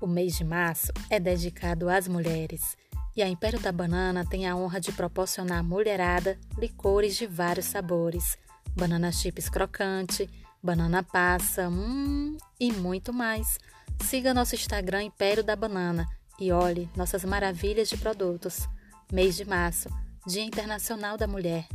O mês de março é dedicado às mulheres e a Império da Banana tem a honra de proporcionar à mulherada licores de vários sabores, banana chips crocante, banana passa, hum, e muito mais. Siga nosso Instagram Império da Banana e olhe nossas maravilhas de produtos. Mês de março, Dia Internacional da Mulher.